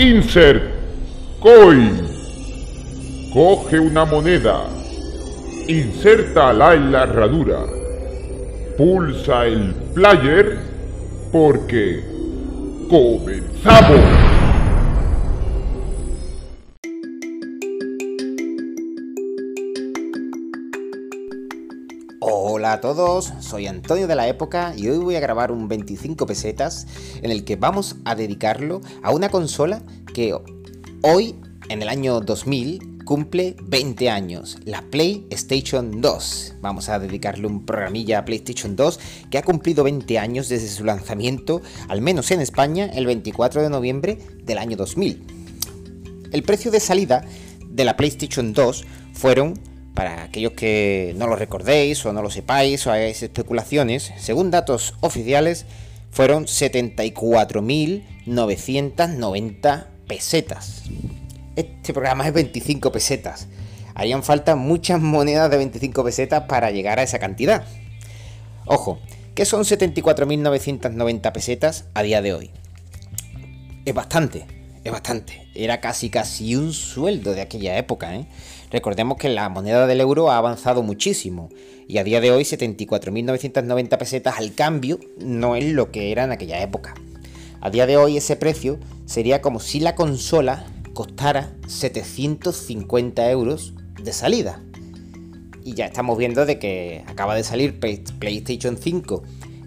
Insert coin. Coge una moneda. Insértala en la herradura. Pulsa el player porque comenzamos. Hola a todos, soy Antonio de la Época y hoy voy a grabar un 25 pesetas en el que vamos a dedicarlo a una consola que hoy, en el año 2000, cumple 20 años, la PlayStation 2. Vamos a dedicarle un programilla a PlayStation 2 que ha cumplido 20 años desde su lanzamiento, al menos en España, el 24 de noviembre del año 2000. El precio de salida de la PlayStation 2 fueron para aquellos que no lo recordéis o no lo sepáis o hagáis especulaciones, según datos oficiales, fueron 74.990 pesetas. Este programa es 25 pesetas. Harían falta muchas monedas de 25 pesetas para llegar a esa cantidad. Ojo, ¿qué son 74.990 pesetas a día de hoy? Es bastante, es bastante. Era casi casi un sueldo de aquella época, ¿eh? Recordemos que la moneda del euro ha avanzado muchísimo y a día de hoy 74.990 pesetas al cambio no es lo que era en aquella época. A día de hoy ese precio sería como si la consola costara 750 euros de salida. Y ya estamos viendo de que acaba de salir PlayStation 5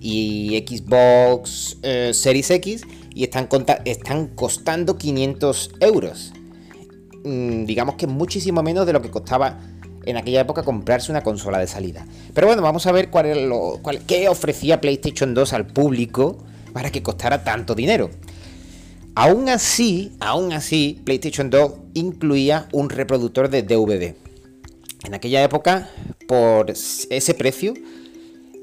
y Xbox eh, Series X y están, están costando 500 euros. Mm, digamos que muchísimo menos de lo que costaba en aquella época comprarse una consola de salida. Pero bueno, vamos a ver cuál lo, qué ofrecía PlayStation 2 al público para que costara tanto dinero. Aún así, aún así, PlayStation 2 incluía un reproductor de DVD. En aquella época, por ese precio,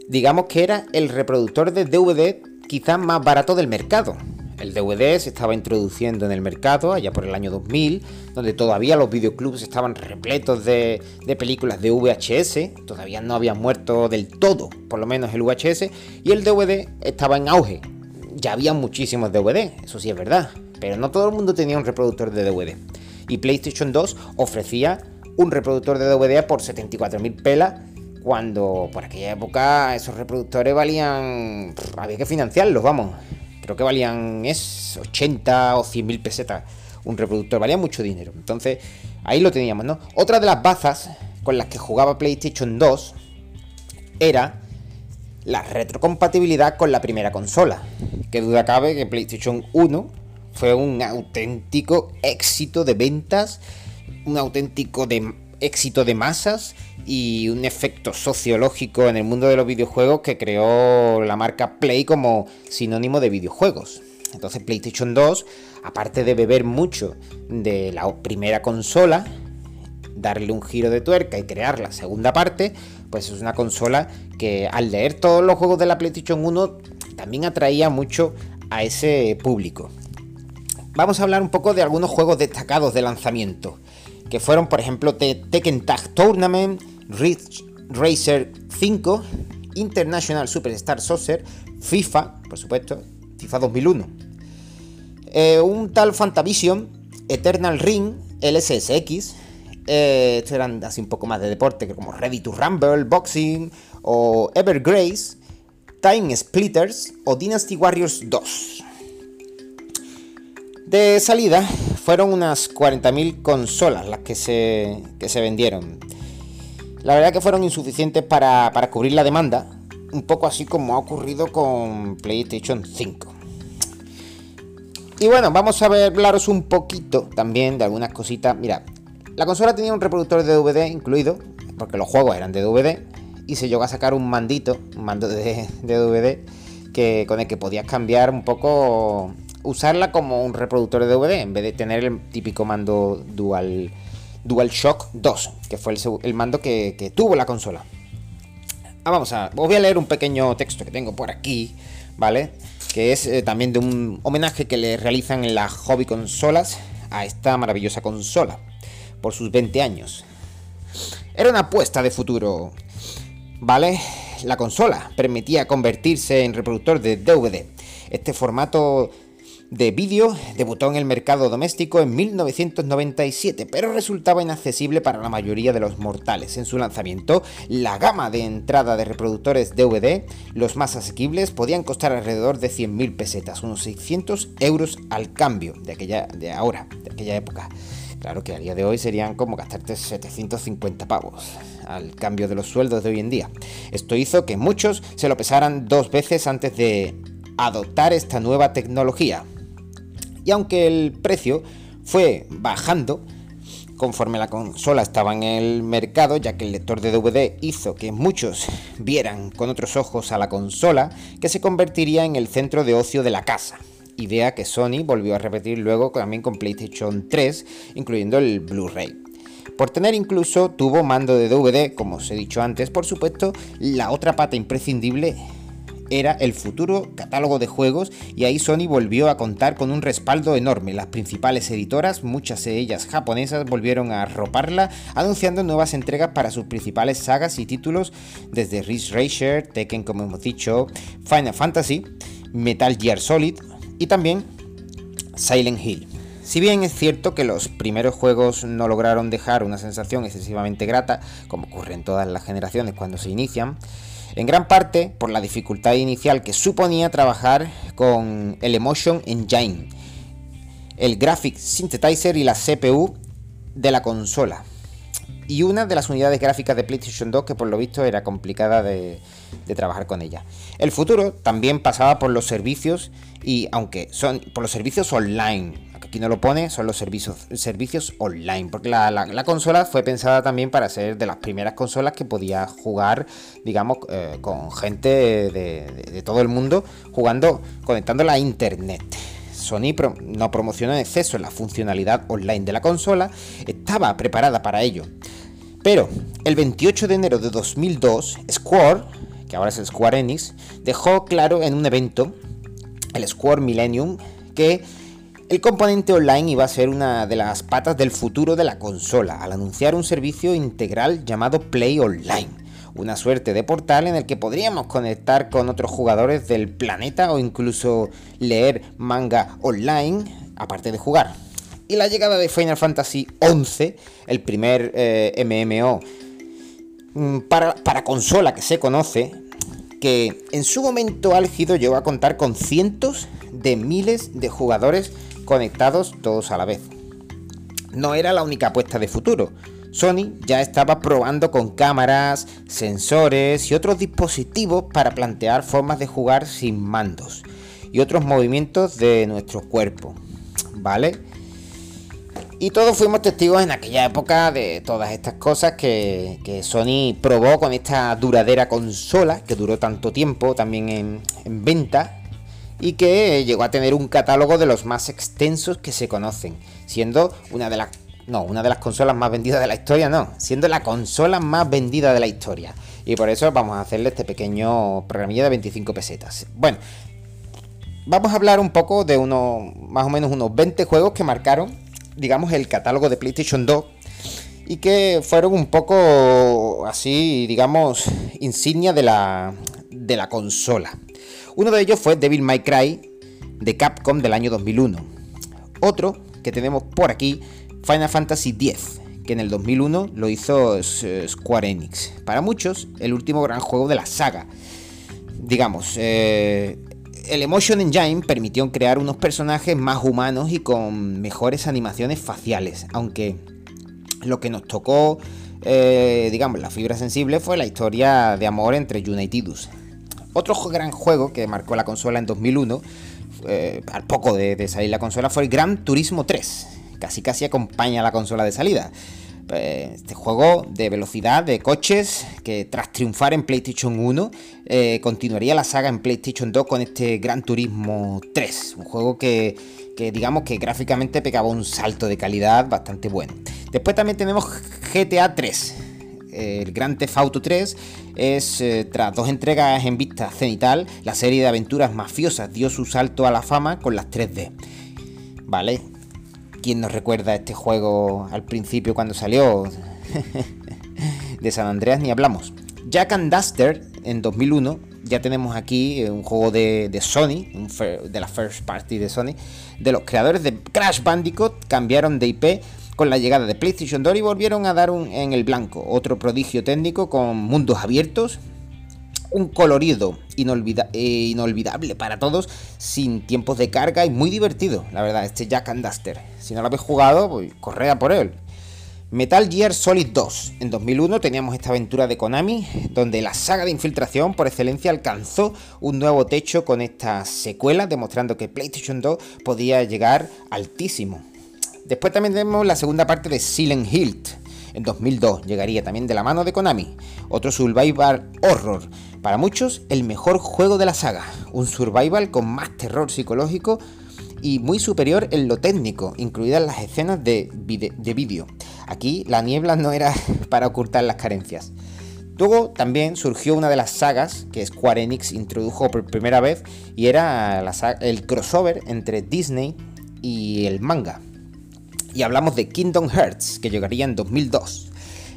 digamos que era el reproductor de DVD quizás más barato del mercado. El DVD se estaba introduciendo en el mercado allá por el año 2000, donde todavía los videoclubs estaban repletos de, películas de VHS, todavía no había muerto del todo, por lo menos el VHS, y el DVD estaba en auge. Ya había muchísimos DVD, eso sí es verdad, pero no todo el mundo tenía un reproductor de DVD. Y PlayStation 2 ofrecía un reproductor de DVD por 74.000 pelas cuando por aquella época esos reproductores valían... había que financiarlos, vamos creo que valían es 80 o 100 mil pesetas un reproductor, valía mucho dinero. Entonces, ahí lo teníamos, ¿no? Otra de las bazas con las que jugaba PlayStation 2 era la retrocompatibilidad con la primera consola. Que duda cabe que PlayStation 1 fue un auténtico éxito de ventas, un auténtico éxito de masas y un efecto sociológico en el mundo de los videojuegos que creó la marca Play como sinónimo de videojuegos. Entonces PlayStation 2, aparte de beber mucho de la primera consola, darle un giro de tuerca y crear la segunda parte, pues es una consola que al leer todos los juegos de la PlayStation 1 también atraía mucho a ese público. Vamos a hablar un poco de algunos juegos destacados de lanzamiento que fueron, por ejemplo, Tekken Tag Tournament, Ridge Racer 5, International Superstar Soccer, FIFA, por supuesto, FIFA 2001. Eh, un tal Fantavision, Eternal Ring, LSSX, eh, estos eran así un poco más de deporte, como Ready to Rumble, Boxing o Evergrace, Time Splitters o Dynasty Warriors 2. De salida fueron unas 40.000 consolas las que se, se vendieron. La verdad que fueron insuficientes para, cubrir la demanda, un poco así como ha ocurrido con PlayStation 5. Y bueno, vamos a hablaros un poquito también de algunas cositas. Mira, la consola tenía un reproductor de DVD incluido, porque los juegos eran de DVD, y se llegó a sacar un mandito, un mando de, DVD, que, con el que podías cambiar un poco usarla como un reproductor de DVD en vez de tener el típico mando Dual, DualShock 2, que fue el, mando que, tuvo la consola. Ah, vamos a. Os voy a leer un pequeño texto que tengo por aquí, ¿vale? Que es eh, también de un homenaje que le realizan en las hobby consolas a esta maravillosa consola por sus 20 años. Era una apuesta de futuro, ¿vale? La consola permitía convertirse en reproductor de DVD. Este formato de vídeo debutó en el mercado doméstico en 1997, pero resultaba inaccesible para la mayoría de los mortales. En su lanzamiento, la gama de entrada de reproductores DVD, los más asequibles, podían costar alrededor de 100.000 pesetas, unos 600 euros al cambio de aquella de ahora, de aquella época. Claro que a día de hoy serían como gastarte 750 pavos al cambio de los sueldos de hoy en día. Esto hizo que muchos se lo pesaran dos veces antes de adoptar esta nueva tecnología. Y aunque el precio fue bajando conforme la consola estaba en el mercado, ya que el lector de DVD hizo que muchos vieran con otros ojos a la consola, que se convertiría en el centro de ocio de la casa. Idea que Sony volvió a repetir luego también con PlayStation 3, incluyendo el Blu-ray. Por tener incluso tuvo mando de DVD, como os he dicho antes, por supuesto, la otra pata imprescindible era el futuro catálogo de juegos y ahí Sony volvió a contar con un respaldo enorme. Las principales editoras, muchas de ellas japonesas, volvieron a arroparla anunciando nuevas entregas para sus principales sagas y títulos desde Ridge Racer, Tekken como hemos dicho, Final Fantasy, Metal Gear Solid y también Silent Hill. Si bien es cierto que los primeros juegos no lograron dejar una sensación excesivamente grata, como ocurre en todas las generaciones cuando se inician, en gran parte por la dificultad inicial que suponía trabajar con el Emotion Engine, el Graphics Synthesizer y la CPU de la consola. Y una de las unidades gráficas de PlayStation 2 que por lo visto era complicada de, trabajar con ella. El futuro también pasaba por los servicios y aunque son por los servicios online, aquí no lo pone, son los servicios, servicios online, porque la, consola fue pensada también para ser de las primeras consolas que podía jugar, digamos, eh, con gente de, todo el mundo, jugando, conectándola a internet. Sony no promocionó en exceso la funcionalidad online de la consola, estaba preparada para ello. Pero el 28 de enero de 2002, Square, que ahora es Square Enix, dejó claro en un evento, el Square Millennium, que el componente online iba a ser una de las patas del futuro de la consola, al anunciar un servicio integral llamado Play Online, una suerte de portal en el que podríamos conectar con otros jugadores del planeta o incluso leer manga online, aparte de jugar. Y la llegada de Final Fantasy XI, el primer eh, MMO mm, para, para consola que se conoce, que en su momento álgido llegó a contar con cientos de miles de jugadores conectados todos a la vez. No era la única apuesta de futuro. Sony ya estaba probando con cámaras, sensores y otros dispositivos para plantear formas de jugar sin mandos y otros movimientos de nuestro cuerpo. ¿Vale? Y todos fuimos testigos en aquella época de todas estas cosas que, Sony probó con esta duradera consola que duró tanto tiempo también en, en venta y que llegó a tener un catálogo de los más extensos que se conocen, siendo una de las no, una de las consolas más vendidas de la historia, no, siendo la consola más vendida de la historia. Y por eso vamos a hacerle este pequeño programilla de 25 pesetas. Bueno, vamos a hablar un poco de unos, más o menos unos 20 juegos que marcaron, digamos, el catálogo de PlayStation 2 y que fueron un poco así, digamos, insignia de la, de la consola. Uno de ellos fue Devil May Cry de Capcom del año 2001. Otro que tenemos por aquí, Final Fantasy X, que en el 2001 lo hizo Square Enix. Para muchos, el último gran juego de la saga. Digamos, eh, el Emotion Engine permitió crear unos personajes más humanos y con mejores animaciones faciales, aunque lo que nos tocó, eh, digamos, la fibra sensible fue la historia de amor entre Yuna y Tidus. Otro gran juego que marcó la consola en 2001, eh, al poco de, salir la consola, fue el Gran Turismo 3. Casi casi acompaña a la consola de salida. Eh, este juego de velocidad de coches que tras triunfar en PlayStation 1 eh, continuaría la saga en PlayStation 2 con este Gran Turismo 3. Un juego que, que digamos que gráficamente pegaba un salto de calidad bastante bueno. Después también tenemos GTA 3 el Gran Theft Auto 3 es, eh, tras dos entregas en vista cenital, la serie de aventuras mafiosas dio su salto a la fama con las 3D. ¿Vale? ¿Quién nos recuerda este juego al principio cuando salió? de San Andreas ni hablamos. Jack and Duster en 2001 ya tenemos aquí un juego de, Sony, de la first party de Sony, de los creadores de Crash Bandicoot, cambiaron de IP con la llegada de PlayStation 2 y volvieron a dar un, en el blanco, otro prodigio técnico con mundos abiertos, un colorido eh, inolvidable para todos, sin tiempos de carga y muy divertido, la verdad, este Jack and Duster. Si no lo habéis jugado, pues correa por él. Metal Gear Solid 2. En 2001 teníamos esta aventura de Konami, donde la saga de infiltración por excelencia alcanzó un nuevo techo con esta secuela, demostrando que PlayStation 2 podía llegar altísimo. Después también tenemos la segunda parte de Silent Hill. En 2002 llegaría también de la mano de Konami, otro survival horror. Para muchos, el mejor juego de la saga. Un survival con más terror psicológico y muy superior en lo técnico, incluidas las escenas de vídeo. Aquí la niebla no era para ocultar las carencias. Luego también surgió una de las sagas que Square Enix introdujo por primera vez y era el crossover entre Disney y el manga y hablamos de Kingdom Hearts, que llegaría en 2002.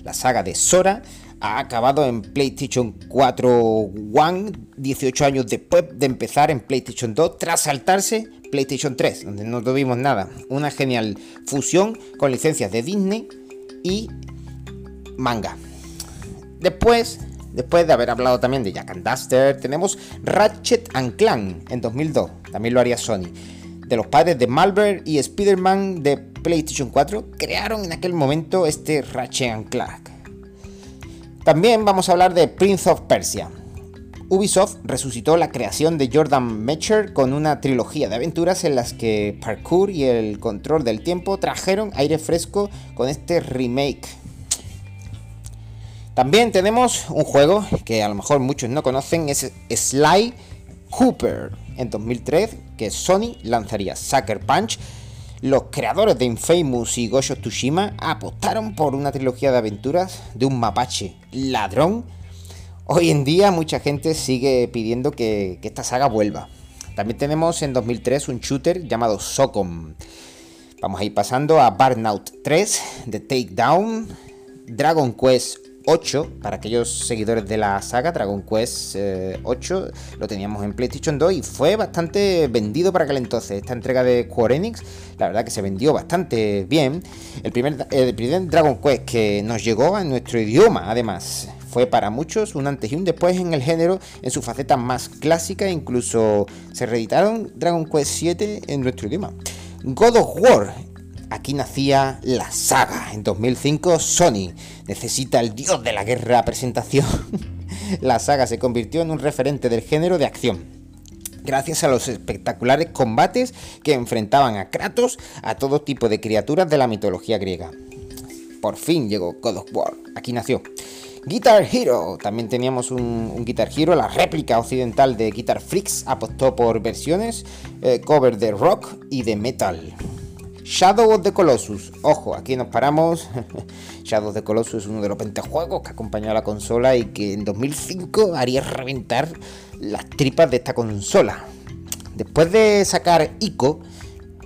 La saga de Sora ha acabado en PlayStation 4 One 18 años después de empezar en PlayStation 2 tras saltarse PlayStation 3, donde no tuvimos nada. Una genial fusión con licencias de Disney y manga. Después, después de haber hablado también de Jack and Duster, tenemos Ratchet and Clank en 2002, también lo haría Sony. De los padres de Malware y Spider-Man de PlayStation 4 crearon en aquel momento este Ratchet Clank. También vamos a hablar de Prince of Persia. Ubisoft resucitó la creación de Jordan Mecher con una trilogía de aventuras en las que parkour y el control del tiempo trajeron aire fresco con este remake. También tenemos un juego que a lo mejor muchos no conocen, es Sly Cooper en 2003, que Sony lanzaría Sucker Punch los creadores de Infamous y Ghost Tsushima apostaron por una trilogía de aventuras de un mapache ladrón. Hoy en día mucha gente sigue pidiendo que, esta saga vuelva. También tenemos en 2003 un shooter llamado Socom. Vamos a ir pasando a Burnout 3 de Takedown, Dragon Quest 8, para aquellos seguidores de la saga, Dragon Quest 8, eh, lo teníamos en PlayStation 2 y fue bastante vendido para aquel entonces. Esta entrega de Square Enix, la verdad que se vendió bastante bien. El primer, el primer Dragon Quest que nos llegó en nuestro idioma, además. Fue para muchos un antes y un después en el género, en su faceta más clásica, incluso se reeditaron Dragon Quest 7 en nuestro idioma. God of War Aquí nacía la saga. En 2005 Sony necesita el dios de la guerra presentación. la saga se convirtió en un referente del género de acción. Gracias a los espectaculares combates que enfrentaban a Kratos a todo tipo de criaturas de la mitología griega. Por fin llegó God of War. Aquí nació. Guitar Hero. También teníamos un, Guitar Hero, la réplica occidental de Guitar Freaks apostó por versiones eh, cover de rock y de metal. Shadow of the Colossus. Ojo, aquí nos paramos. Shadow of the Colossus es uno de los 20 juegos que acompañó a la consola y que en 2005 haría reventar las tripas de esta consola. Después de sacar Ico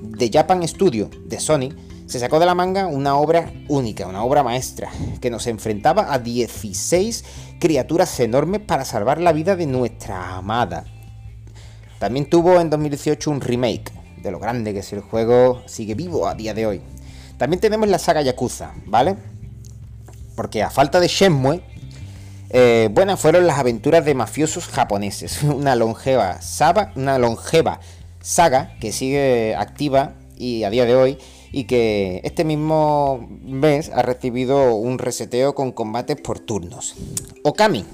de Japan Studio de Sony, se sacó de la manga una obra única, una obra maestra, que nos enfrentaba a 16 criaturas enormes para salvar la vida de nuestra amada. También tuvo en 2018 un remake de lo grande que es el juego, sigue vivo a día de hoy. También tenemos la saga Yakuza, ¿vale? Porque a falta de Shenmue, eh, buenas fueron las aventuras de mafiosos japoneses. Una longeva, saga, una longeva saga que sigue activa y a día de hoy y que este mismo mes ha recibido un reseteo con combates por turnos. Okami,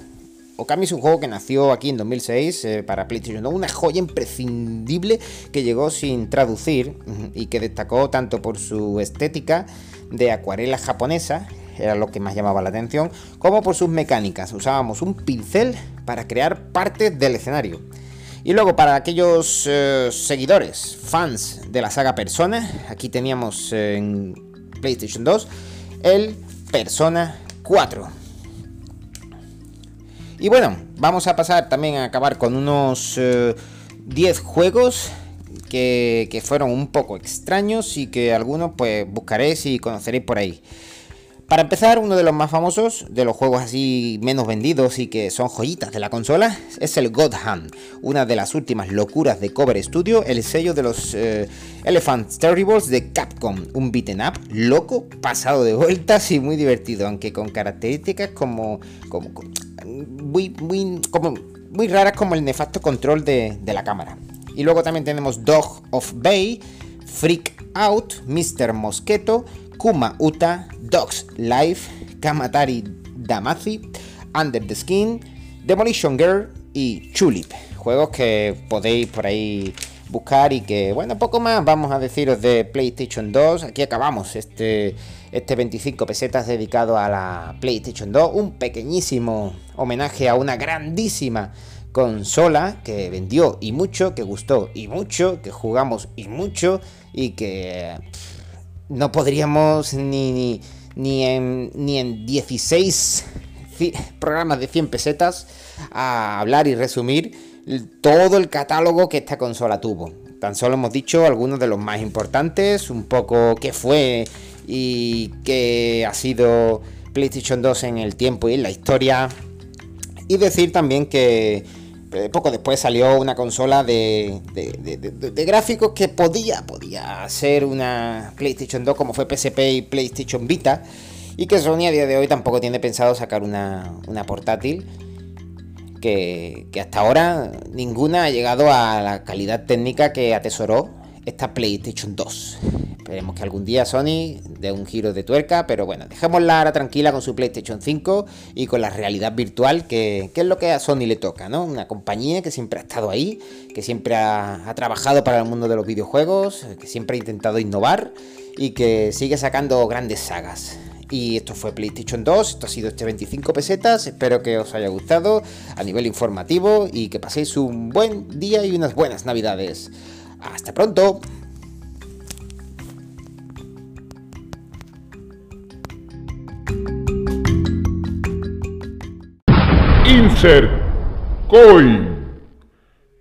Okami es un juego que nació aquí en 2006 eh, para PlayStation 2, una joya imprescindible que llegó sin traducir y que destacó tanto por su estética de acuarela japonesa, era lo que más llamaba la atención, como por sus mecánicas. Usábamos un pincel para crear partes del escenario. Y luego para aquellos eh, seguidores, fans de la saga Persona, aquí teníamos en PlayStation 2 el Persona 4 y bueno, vamos a pasar también a acabar con unos 10 eh, juegos que, fueron un poco extraños y que algunos pues buscaréis y conoceréis por ahí. Para empezar, uno de los más famosos, de los juegos así menos vendidos y que son joyitas de la consola, es el God Hand, una de las últimas locuras de Cover Studio, el sello de los eh, Elephant Terribles de Capcom, un beaten up loco, pasado de vueltas y muy divertido, aunque con características como, como muy, muy, como, muy raras como el nefasto control de, de la cámara. Y luego también tenemos Dog of Bay, Freak Out, Mr. Mosquito, Kuma Uta, Dogs Life, Kamatari Damacy, Under the Skin, Demolition Girl y Chulip. Juegos que podéis por ahí buscar y que, bueno, poco más vamos a deciros de PlayStation 2. Aquí acabamos este, este 25 pesetas dedicado a la PlayStation 2. Un pequeñísimo homenaje a una grandísima consola que vendió y mucho, que gustó y mucho, que jugamos y mucho y que no podríamos ni, ni, en, ni en 16 programas de 100 pesetas a hablar y resumir todo el catálogo que esta consola tuvo. Tan solo hemos dicho algunos de los más importantes, un poco qué fue y qué ha sido PlayStation 2 en el tiempo y en la historia. Y decir también que eh, poco después salió una consola de, gráficos que podía, podía ser una PlayStation 2 como fue PSP y PlayStation Vita. Y que Sony a día de hoy tampoco tiene pensado sacar una, portátil. Que, hasta ahora ninguna ha llegado a la calidad técnica que atesoró esta PlayStation 2. Esperemos que algún día Sony dé un giro de tuerca, pero bueno, dejémosla ahora tranquila con su PlayStation 5 y con la realidad virtual, que, es lo que a Sony le toca, ¿no? Una compañía que siempre ha estado ahí, que siempre ha, trabajado para el mundo de los videojuegos, que siempre ha intentado innovar y que sigue sacando grandes sagas. Y esto fue PlayStation 2, esto ha sido este 25 pesetas, espero que os haya gustado a nivel informativo y que paséis un buen día y unas buenas navidades. Hasta pronto. Insert Coin.